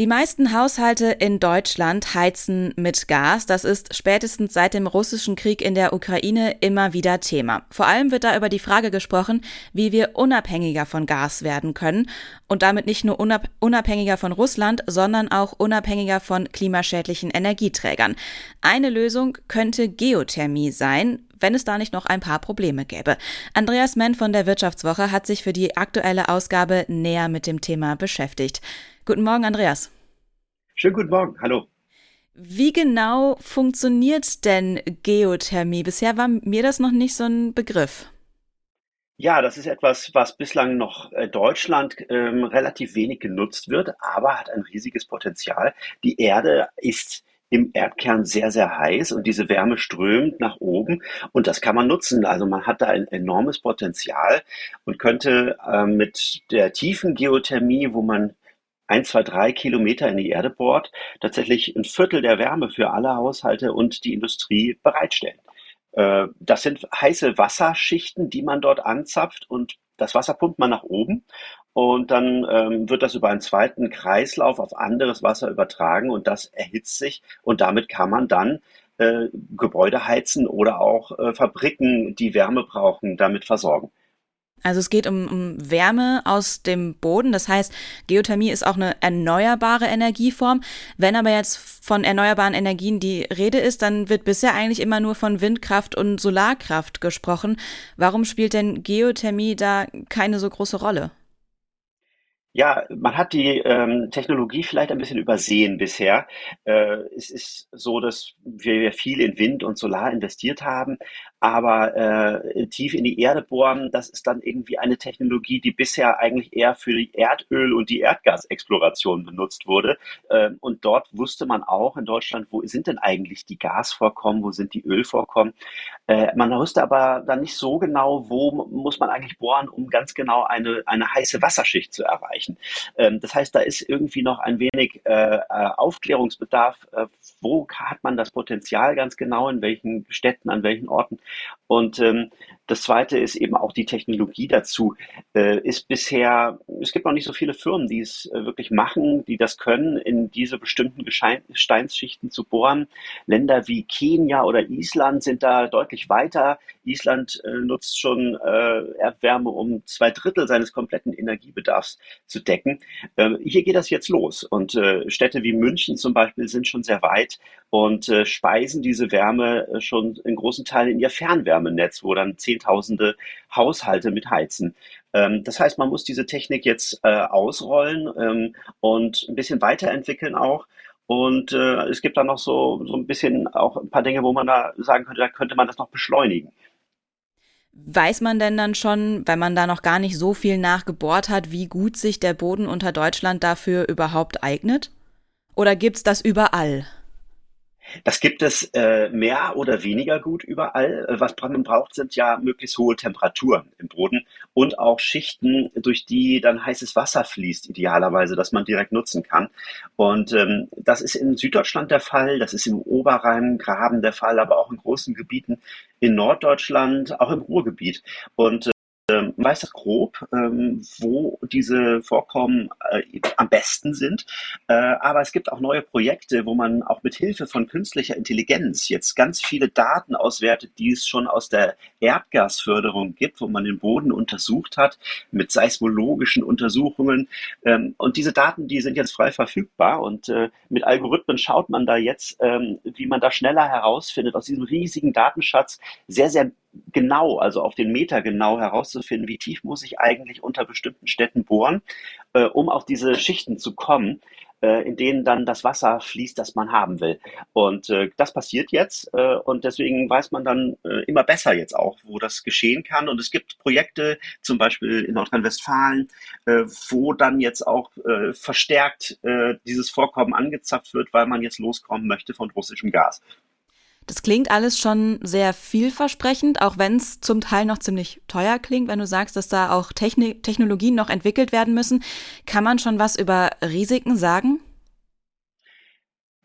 Die meisten Haushalte in Deutschland heizen mit Gas. Das ist spätestens seit dem russischen Krieg in der Ukraine immer wieder Thema. Vor allem wird da über die Frage gesprochen, wie wir unabhängiger von Gas werden können und damit nicht nur unabhängiger von Russland, sondern auch unabhängiger von klimaschädlichen Energieträgern. Eine Lösung könnte Geothermie sein, wenn es da nicht noch ein paar Probleme gäbe. Andreas Menn von der Wirtschaftswoche hat sich für die aktuelle Ausgabe näher mit dem Thema beschäftigt. Guten Morgen, Andreas. Schönen guten Morgen, hallo. Wie genau funktioniert denn Geothermie? Bisher war mir das noch nicht so ein Begriff. Ja, das ist etwas, was bislang noch äh, Deutschland ähm, relativ wenig genutzt wird, aber hat ein riesiges Potenzial. Die Erde ist im Erdkern sehr, sehr heiß und diese Wärme strömt nach oben und das kann man nutzen. Also man hat da ein enormes Potenzial und könnte äh, mit der tiefen Geothermie, wo man ein, zwei, drei Kilometer in die Erde bohrt, tatsächlich ein Viertel der Wärme für alle Haushalte und die Industrie bereitstellen. Äh, das sind heiße Wasserschichten, die man dort anzapft und das Wasser pumpt man nach oben und dann ähm, wird das über einen zweiten Kreislauf auf anderes Wasser übertragen und das erhitzt sich und damit kann man dann äh, Gebäude heizen oder auch äh, Fabriken, die Wärme brauchen, damit versorgen. Also es geht um, um, Wärme aus dem Boden. Das heißt, Geothermie ist auch eine erneuerbare Energieform. Wenn aber jetzt von erneuerbaren Energien die Rede ist, dann wird bisher eigentlich immer nur von Windkraft und Solarkraft gesprochen. Warum spielt denn Geothermie da keine so große Rolle? Ja, man hat die ähm, Technologie vielleicht ein bisschen übersehen bisher. Äh, es ist so, dass wir viel in Wind und Solar investiert haben, aber äh, tief in die Erde bohren, das ist dann irgendwie eine Technologie, die bisher eigentlich eher für die Erdöl- und die Erdgasexploration benutzt wurde. Äh, und dort wusste man auch in Deutschland, wo sind denn eigentlich die Gasvorkommen, wo sind die Ölvorkommen. Äh, man wusste aber dann nicht so genau, wo muss man eigentlich bohren, um ganz genau eine, eine heiße Wasserschicht zu erreichen erreichen. Ähm, das heißt, da ist irgendwie noch ein wenig äh, äh, Aufklärungsbedarf. Äh, wo hat man das Potenzial ganz genau, in welchen Städten, an welchen Orten? Und ähm, das Zweite ist eben auch die Technologie dazu. Äh, ist bisher, es gibt noch nicht so viele Firmen, die es äh, wirklich machen, die das können, in diese bestimmten Gesteinsschichten zu bohren. Länder wie Kenia oder Island sind da deutlich weiter. Island äh, nutzt schon Erdwärme, um zwei Drittel seines kompletten Energiebedarfs zu decken. Ähm, hier geht das jetzt los und Städte wie München zum Beispiel sind schon sehr weit und speisen diese Wärme schon in großen Teilen in ihr Fernwärmenetz, wo dann Zehntausende Haushalte mit heizen. Ähm, das heißt, man muss diese Technik jetzt äh, ausrollen ähm, und ein bisschen weiterentwickeln auch. Und äh, es gibt da noch so, so ein bisschen auch ein paar Dinge, wo man da sagen könnte, da könnte man das noch beschleunigen. Weiß man denn dann schon, wenn man da noch gar nicht so viel nachgebohrt hat, wie gut sich der Boden unter Deutschland dafür überhaupt eignet? Oder gibt's das überall? Das gibt es äh, mehr oder weniger gut überall. Äh, was man braucht, sind ja möglichst hohe Temperaturen im Boden und auch Schichten, durch die dann heißes Wasser fließt, idealerweise, dass man direkt nutzen kann. Und ähm, das ist in Süddeutschland der Fall, das ist im Oberrheingraben der Fall, aber auch in großen Gebieten in Norddeutschland, auch im Ruhrgebiet. Und ähm, weiß das grob, ähm, wo diese Vorkommen äh, am besten sind. Äh, aber es gibt auch neue Projekte, wo man auch mit Hilfe von künstlicher Intelligenz jetzt ganz viele Daten auswertet, die es schon aus der Erdgasförderung gibt, wo man den Boden untersucht hat mit seismologischen Untersuchungen. Ähm, und diese Daten, die sind jetzt frei verfügbar und äh, mit Algorithmen schaut man da jetzt, ähm, wie man da schneller herausfindet aus diesem riesigen Datenschatz sehr, sehr genau, also auf den Meter genau herauszufinden, wie tief muss ich eigentlich unter bestimmten Städten bohren, äh, um auf diese Schichten zu kommen, äh, in denen dann das Wasser fließt, das man haben will. Und äh, das passiert jetzt äh, und deswegen weiß man dann äh, immer besser jetzt auch, wo das geschehen kann. Und es gibt Projekte, zum Beispiel in Nordrhein-Westfalen, äh, wo dann jetzt auch verstärkt dieses Vorkommen angezapft wird, weil man jetzt loskommen möchte von russischem Gas. Das klingt alles schon sehr vielversprechend, auch wenn es zum Teil noch ziemlich teuer klingt, wenn du sagst, dass da auch Technik Technologien noch entwickelt werden müssen. Kann man schon was über Risiken sagen?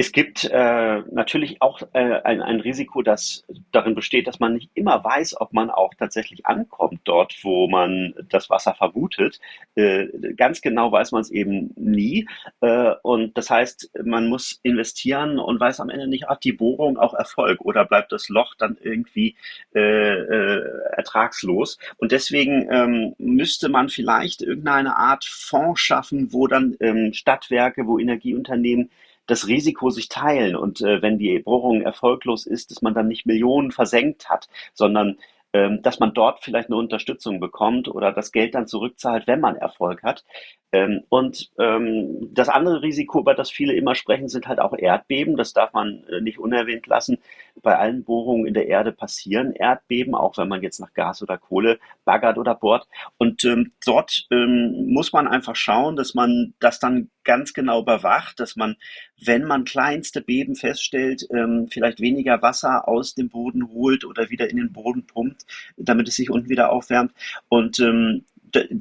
Es gibt äh, natürlich auch äh, ein, ein Risiko, das darin besteht, dass man nicht immer weiß, ob man auch tatsächlich ankommt dort, wo man das Wasser vermutet. Äh, ganz genau weiß man es eben nie. Äh, und das heißt, man muss investieren und weiß am Ende nicht, hat die Bohrung auch Erfolg oder bleibt das Loch dann irgendwie äh, äh, ertragslos. Und deswegen ähm, müsste man vielleicht irgendeine Art Fonds schaffen, wo dann ähm, Stadtwerke, wo Energieunternehmen das Risiko sich teilen und äh, wenn die Bohrung erfolglos ist, dass man dann nicht Millionen versenkt hat, sondern ähm, dass man dort vielleicht eine Unterstützung bekommt oder das Geld dann zurückzahlt, wenn man Erfolg hat. Ähm, und ähm, das andere Risiko, über das viele immer sprechen, sind halt auch Erdbeben. Das darf man äh, nicht unerwähnt lassen. Bei allen Bohrungen in der Erde passieren Erdbeben, auch wenn man jetzt nach Gas oder Kohle baggert oder bohrt. Und ähm, dort ähm, muss man einfach schauen, dass man das dann ganz genau überwacht, dass man, wenn man kleinste Beben feststellt, ähm, vielleicht weniger Wasser aus dem Boden holt oder wieder in den Boden pumpt, damit es sich unten wieder aufwärmt. Und ähm,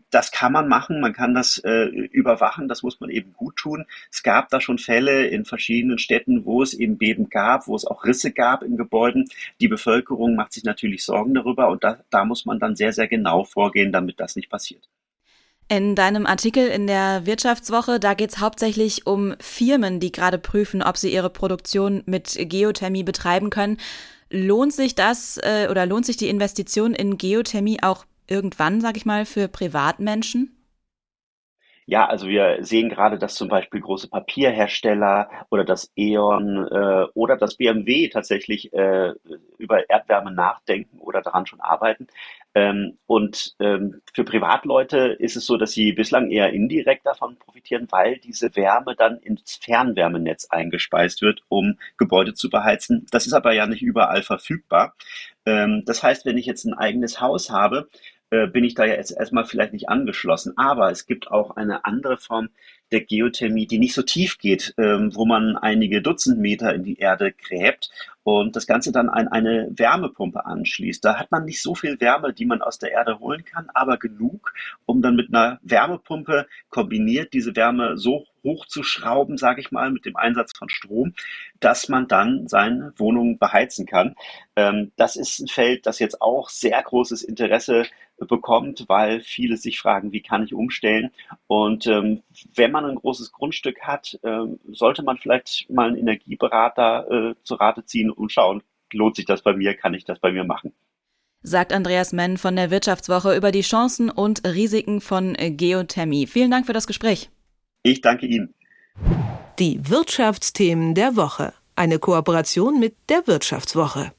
das kann man machen, man kann das äh, überwachen, das muss man eben gut tun. Es gab da schon Fälle in verschiedenen Städten, wo es eben Beben gab, wo es auch Risse gab in Gebäuden. Die Bevölkerung macht sich natürlich Sorgen darüber und da, da muss man dann sehr, sehr genau vorgehen, damit das nicht passiert. In deinem Artikel in der Wirtschaftswoche, da geht es hauptsächlich um Firmen, die gerade prüfen, ob sie ihre Produktion mit Geothermie betreiben können. Lohnt sich das äh, oder lohnt sich die Investition in Geothermie auch irgendwann, sag ich mal, für Privatmenschen? Ja, also wir sehen gerade, dass zum Beispiel große Papierhersteller oder das E.ON äh, oder das BMW tatsächlich äh, über Erdwärme nachdenken oder daran schon arbeiten. Ähm, und ähm, für Privatleute ist es so, dass sie bislang eher indirekt davon profitieren, weil diese Wärme dann ins Fernwärmenetz eingespeist wird, um Gebäude zu beheizen. Das ist aber ja nicht überall verfügbar. Ähm, das heißt, wenn ich jetzt ein eigenes Haus habe, bin ich da ja jetzt erstmal vielleicht nicht angeschlossen. Aber es gibt auch eine andere Form der Geothermie, die nicht so tief geht, ähm, wo man einige Dutzend Meter in die Erde gräbt und das Ganze dann an eine Wärmepumpe anschließt. Da hat man nicht so viel Wärme, die man aus der Erde holen kann, aber genug, um dann mit einer Wärmepumpe kombiniert diese Wärme so hochzuschrauben, sage ich mal, mit dem Einsatz von Strom, dass man dann seine Wohnung beheizen kann. Ähm, das ist ein Feld, das jetzt auch sehr großes Interesse bekommt, weil viele sich fragen, wie kann ich umstellen? Und ähm, wenn man ein großes Grundstück hat, ähm, sollte man vielleicht mal einen Energieberater äh, zu Rate ziehen und schauen, lohnt sich das bei mir, kann ich das bei mir machen? sagt Andreas Menn von der Wirtschaftswoche über die Chancen und Risiken von Geothermie. Vielen Dank für das Gespräch. Ich danke Ihnen. Die Wirtschaftsthemen der Woche. Eine Kooperation mit der Wirtschaftswoche.